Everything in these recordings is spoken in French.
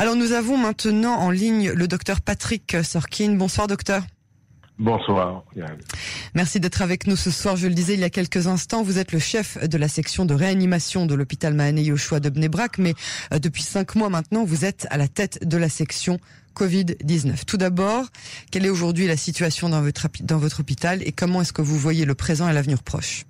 Alors nous avons maintenant en ligne le docteur Patrick Sorkin. Bonsoir docteur. Bonsoir. Merci d'être avec nous ce soir. Je le disais il y a quelques instants, vous êtes le chef de la section de réanimation de l'hôpital Mahane Yoshua de Bnebrak, mais euh, depuis cinq mois maintenant, vous êtes à la tête de la section Covid-19. Tout d'abord, quelle est aujourd'hui la situation dans votre, dans votre hôpital et comment est-ce que vous voyez le présent et l'avenir proche?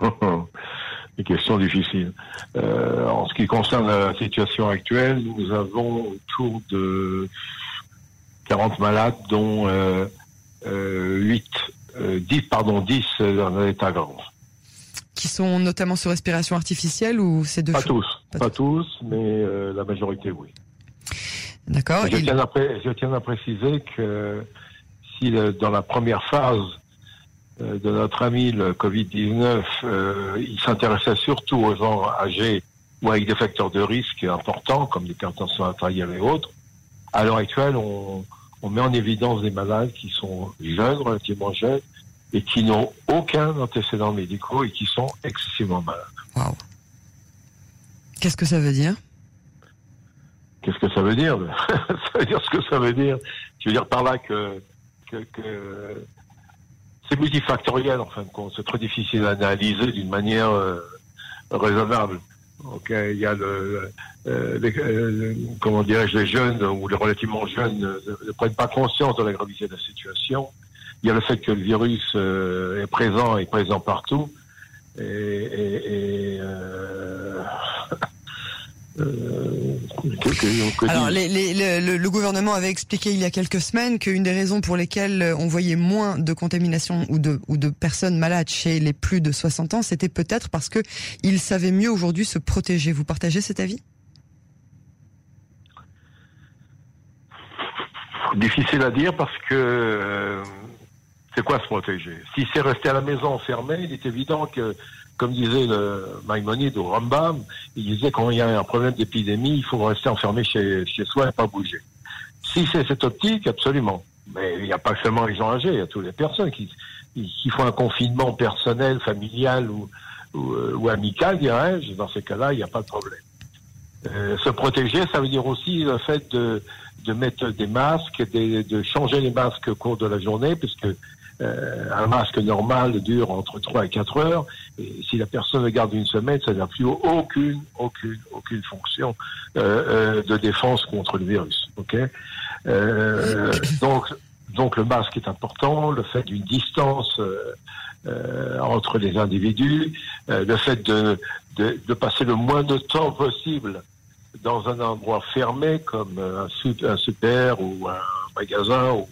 Des questions difficiles. Euh, en ce qui concerne la situation actuelle, nous avons autour de 40 malades, dont euh, 8, euh, 10, euh, pardon, 10 dans un état grave. Qui sont notamment sur respiration artificielle ou ces deux Pas tous, pas, tous, mais euh, la majorité, oui. D'accord. Je, tiens à, je tiens à préciser que si dans la première phase de notre ami le Covid-19, il s'intéressait surtout aux gens âgés ou avec des facteurs de risque importants, comme l'hypertension artérielle et autres, à l'heure actuelle, on, on met en évidence des malades qui sont jeunes, relativement jeunes, et qui n'ont aucun antécédent médicaux et qui sont excessivement malades. Wow. Qu'est-ce que ça veut dire? Qu'est-ce que ça veut dire? Ça veut dire ce que ça veut dire. Je veux dire par là que, que, que c'est multifactoriel en fin de compte. C'est très difficile à analyser d'une manière euh, raisonnable. Il y a le, euh, les, euh, comment dirais-je, les jeunes ou les relativement jeunes ne, prennent pas conscience de la gravité de la situation. Il y a le fait que le virus euh, est présent et présent partout. Et, et, et Alors, les, les, le, le, gouvernement avait expliqué il y a quelques semaines qu'une des raisons pour lesquelles on voyait moins de contamination ou de, ou de personnes malades chez les plus de 60 ans, c'était peut-être parce que ils savaient mieux aujourd'hui se protéger. Vous partagez cet avis? Difficile à dire parce que euh, c'est quoi se protéger? Si c'est resté à la maison enfermé, il est évident que comme disait le Maïmonide ou Rambam, il disait quand il y a un problème d'épidémie, il faut rester enfermé chez, chez soi et pas bouger. Si c'est cette optique, absolument. Mais il n'y a pas seulement les gens âgés, il y a toutes les personnes qui, qui font un confinement personnel, familial ou, euh, ou amical, dirais-je. Dans ces cas-là, il n'y a pas de problème. Euh, se protéger, ça veut dire aussi le fait de, de mettre des masques, de, changer les masques au cours de la journée, puisque un masque normal dure entre 3 et 4 heures. Et si la personne le garde une semaine, ça n'a plus aucune, aucune, aucune fonction euh, euh, de défense contre le virus. Ok? Euh, Donc, donc le masque est important, le fait d'une distance euh, entre les individus, le fait de, de, de, passer le moins de temps possible dans un endroit fermé comme un, un super ou un magasin ou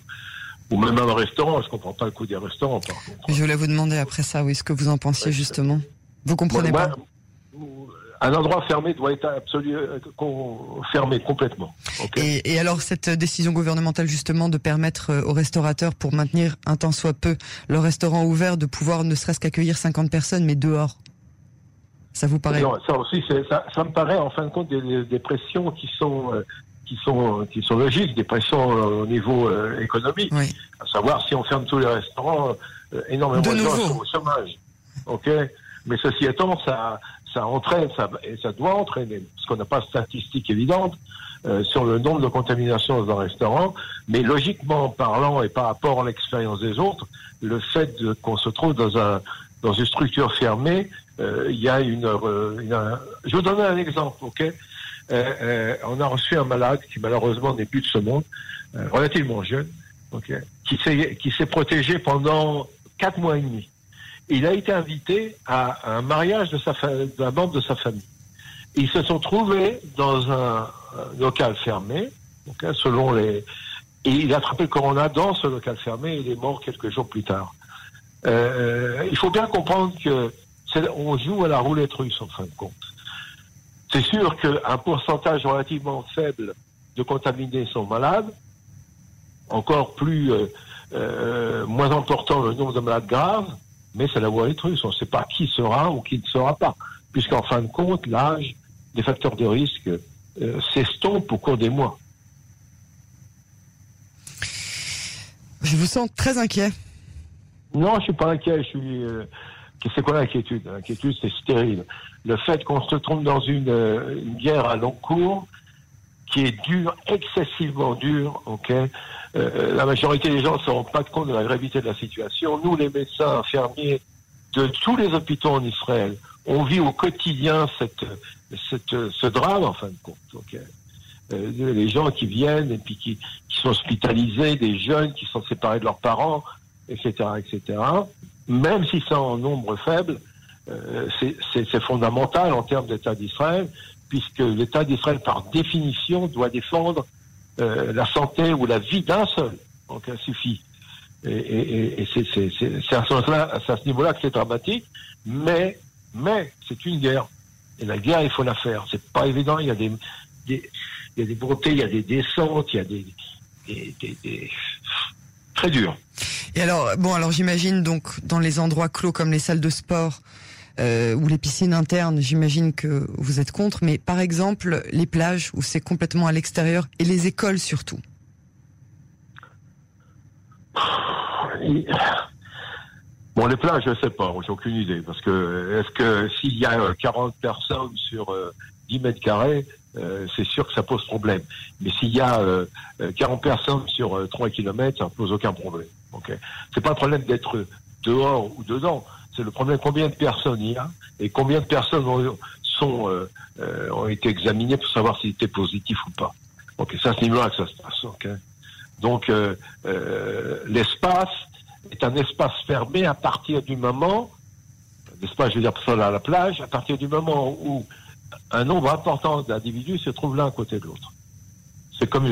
ou même un restaurant. Je comprends pas le coup des restaurants. Par contre. Je voulais vous demander après ça, oui, ce que vous en pensiez justement. Vous comprenez pas un endroit fermé doit être absolument euh, fermé complètement. Et, et, alors cette décision gouvernementale justement de permettre euh, aux restaurateurs, pour maintenir un temps soit peu le restaurant ouvert, de pouvoir ne serait-ce qu'accueillir 50 personnes, mais dehors? Ça vous paraît? Non, Ça aussi, ça, ça, me paraît en fin de compte des, des pressions qui sont euh, qui sont qui sont logiques, des pressions euh, au niveau euh, économique. Oui. À savoir si on ferme tous les restaurants, euh, énormément de, de gens sont au chômage. Ok, mais ceci étant, ça ça entraîne, ça et ça doit entraîner, parce qu'on n'a pas de statistiques évidentes euh, sur le nombre de contaminations dans un restaurant, mais logiquement parlant et par rapport à l'expérience des autres, le fait qu'on se trouve dans un dans une structure fermée, il y a une, une, je vous donner un exemple, ok? On a reçu un malade qui malheureusement n'est plus de ce monde, euh, relativement jeune, okay, qui s'est protégé pendant quatre mois et demi. Il a été invité à un mariage de sa d'un membre de sa famille. Ils se sont trouvés dans un, local fermé, okay, selon les et il a attrapé le corona dans ce local fermé et il est mort quelques jours plus tard. Euh, il faut bien comprendre que on joue à la roulette russe en fin de compte. C'est sûr qu'un pourcentage relativement faible de contaminés sont malades, encore plus euh, euh, moins important le nombre de malades graves, mais c'est la voie russe. On ne sait pas qui sera ou qui ne sera pas, puisqu'en fin de compte, l'âge, des facteurs de risque euh, s'estompent au cours des mois. Je vous sens très inquiet. Non, je suis pas inquiet. Je suis. Euh, c'est quoi l'inquiétude? L'inquiétude, c'est stérile le fait qu'on se trompe dans une, euh, guerre à long cours qui est dur, excessivement dur. Ok, euh, la majorité des gens ne se rendent pas compte de la gravité de la situation. Nous, les médecins infirmiers de tous les hôpitaux en Israël, on vit au quotidien cette, cette, ce drame en fin de compte. Okay. Euh, les gens qui viennent et puis qui, sont hospitalisés, des jeunes qui sont séparés de leurs parents, etc., etc. Même si c'est en nombre faible, euh, c'est fondamental en termes d'État d'Israël, puisque l'État d'Israël, par définition, doit défendre euh, la santé ou la vie d'un seul. Donc, ça suffit. Et, et, et c'est à ce, niveau-là que c'est dramatique, mais, mais c'est une guerre. Et la guerre, il faut la faire. C'est pas évident. Il y a des, des, il y a des montées, il y a des descentes, il y a des, des, des, des très dur. Et alors, bon, alors j'imagine donc dans les endroits clos comme les salles de sport, euh, ou les piscines internes, j'imagine que vous êtes contre, mais par exemple les plages où c'est complètement à l'extérieur et les écoles surtout. Bon, les plages, je sais pas, j'ai aucune idée, parce que est-ce que s'il y a 40 personnes sur 10 euh, mètres carrés, euh, c'est sûr que ça pose problème. Mais s'il y a 40 personnes sur 3 kilomètres, ça ne pose aucun problème. Okay c'est pas un problème d'être dehors ou dedans c'est le problème combien de personnes il y a et combien de personnes ont, sont, euh, euh, ont été examinées pour savoir s'ils étaient positifs ou pas. Donc c'est à ce niveau-là que ça se passe. Donc euh, l'espace est un espace fermé à partir du moment, l'espace, je veux dire, sur à la plage, à partir du moment où un nombre important d'individus se trouvent l'un à côté de l'autre. C'est comme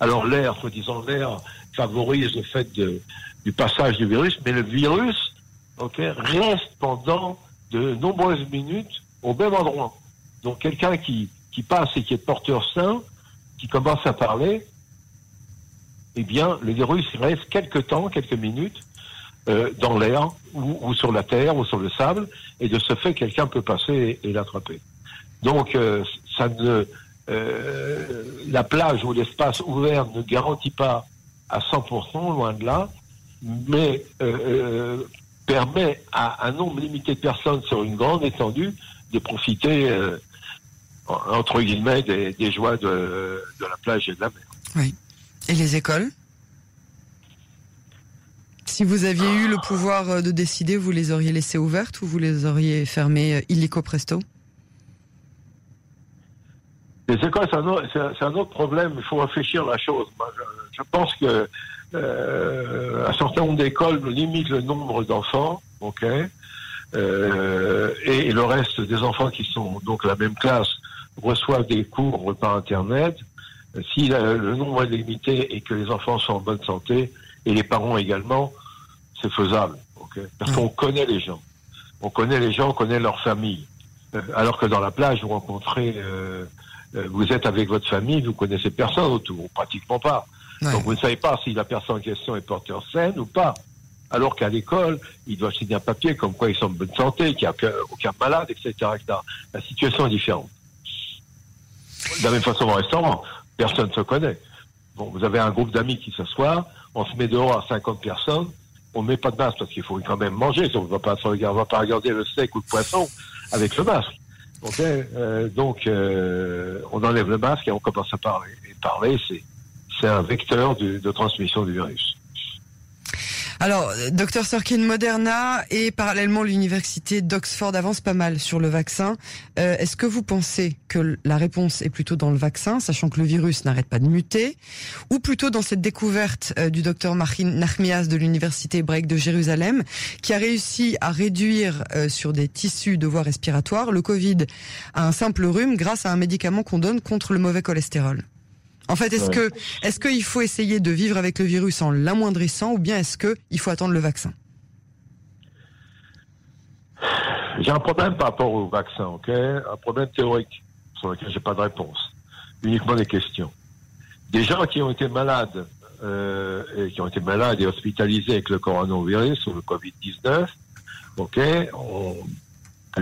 alors l'air, soi-disant l'air, favorise le fait de, du passage du virus, mais le virus okay, reste pendant de nombreuses minutes au même endroit. Donc quelqu'un qui, qui passe et qui est porteur sain, qui commence à parler, eh bien, le virus reste quelques temps, quelques minutes, euh, dans l'air ou, ou, sur la terre ou sur le sable, et de ce fait, quelqu'un peut passer et, l'attraper. Donc, euh, ça ne, euh, la plage ou l'espace ouvert ne garantit pas à 100%, loin de là, mais euh, euh, permet à un nombre limité de personnes sur une grande étendue de profiter, euh, entre guillemets, des, joies de, de, la plage et de la mer. Oui. Et les écoles? Si vous aviez eu le pouvoir euh, de décider, vous les auriez laissées ouvertes ou vous les auriez fermées euh, illico presto? Les écoles, c'est un, autre problème. Il faut réfléchir à la chose. Je, pense que euh, un certain nombre d'écoles limitent le nombre d'enfants, ok, euh, et, le reste des enfants qui sont donc la même classe reçoivent des cours par internet. Si le nombre est limité et que les enfants sont en bonne santé et les parents également, c'est faisable, ok, parce qu'on connaît les gens, on connaît les gens, on connaît leur famille. Euh, alors que dans la plage, vous rencontrez, euh, vous êtes avec votre famille, vous connaissez personne autour, pratiquement pas. Donc vous ne savez pas si la personne en question est porteur saine ou pas. Alors qu'à l'école, il doit signer un papier comme quoi ils sont en bonne santé, qu'il n'y a aucun, malade, etc., La situation est différente. De la même façon au restaurant, personne ne se connaît. Bon, vous avez un groupe d'amis qui s'assoient, on se met dehors à 50 personnes, on ne met pas de masque parce qu'il faut quand même manger, on ne va pas, va pas regarder le steak ou le poisson avec le masque. Euh, donc, euh, on enlève le masque et on commence à parler. Et parler, c'est c'est un vecteur de, de, transmission du virus. Alors, docteur Sorkin, Moderna et parallèlement l'université d'Oxford avance pas mal sur le vaccin. Euh, Est-ce que vous pensez que la réponse est plutôt dans le vaccin, sachant que le virus n'arrête pas de muter, ou plutôt dans cette découverte euh, du docteur Marine Nachmias de l'université hébraïque de Jérusalem, qui a réussi à réduire euh, sur des tissus de voies respiratoires le Covid à un simple rhume grâce à un médicament qu'on donne contre le mauvais cholestérol? En fait, est-ce que est-ce qu'il faut essayer de vivre avec le virus en l'amoindrissant ou bien est-ce qu'il faut attendre le vaccin? J'ai un problème par rapport au vaccin, ok? Un problème théorique sur lequel j'ai pas de réponse. Uniquement des questions. Des gens qui ont été malades euh, et qui ont été malades et hospitalisés avec le coronavirus ou le Covid-19, ok, on,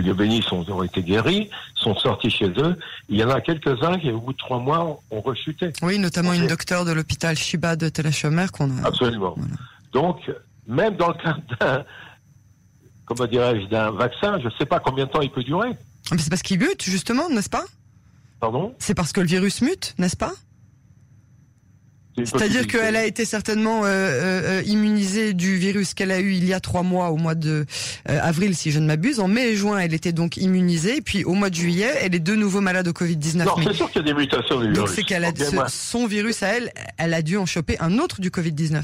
Dieu béni, sont, ont été guéris, sont sortis chez eux. Il y en a quelques-uns qui, au bout de trois mois, ont rechuté. Oui, notamment une docteure de l'hôpital Shiba de Tel qu'on a. Absolument. Donc, même dans le cas d'un, comment dirais-je, d'un vaccin, je ne sais pas combien de temps il peut durer. Mais c'est parce qu'il bute, justement, n'est-ce pas? Pardon? C'est parce que le virus mute, n'est-ce pas? C'est-à-dire qu'elle a été certainement euh, euh, immunisée du virus qu'elle a eu il y a trois mois, au mois de euh, avril, si je ne m'abuse. En mai et juin, elle était donc immunisée. Puis au mois de juillet, elle est de nouveau malade au Covid-19. Non, c'est sûr qu'il y a des mutations du virus. Donc c'est qu'elle a son virus à elle, elle a dû en choper un autre du Covid-19.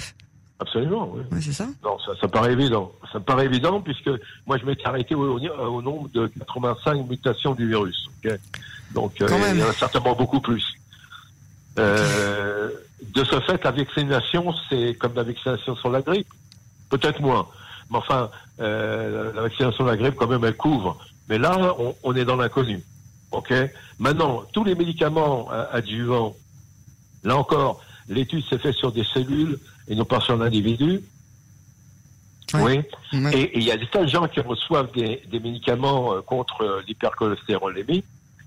Absolument, oui. Ouais, c'est ça Non, ça, ça, paraît évident. Ça paraît évident puisque moi je m'étais arrêté au, au, nombre de 85 mutations du virus. Donc il y en a certainement beaucoup plus. Euh, de ce fait, la vaccination, c'est comme la vaccination sur la grippe. Peut-être moins. Mais enfin, euh, la vaccination sur la grippe, quand même, elle couvre. Mais là, on, est dans l'inconnu. OK? Maintenant, tous les médicaments adjuvants, là encore, l'étude s'est faite sur des cellules et non pas sur l'individu. Oui. Et il y a des tas de gens qui reçoivent des, médicaments euh, contre l'hypercholestérolémie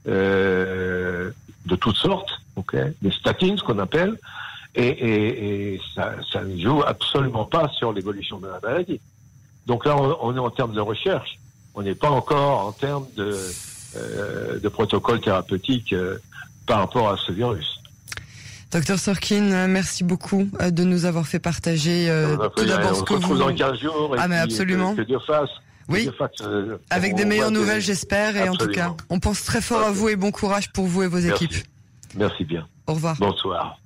euh, de toutes sortes, ok, des statines, ce qu'on appelle, et, et, ça, ça, ne joue absolument pas sur l'évolution de la maladie. Donc là, on, est en termes de recherche, on n'est pas encore en termes de, euh, de protocole thérapeutique euh, par rapport à ce virus. Docteur Sorkin, merci beaucoup euh, de nous avoir fait partager euh, tout d'abord ce que vous... dans 15 jours. ah mais absolument. Que, Dieu fasse. Oui, avec des meilleures nouvelles, j'espère. Et en tout cas, on pense très fort à vous et bon courage pour vous et vos équipes. Merci bien. Au revoir. Bonsoir.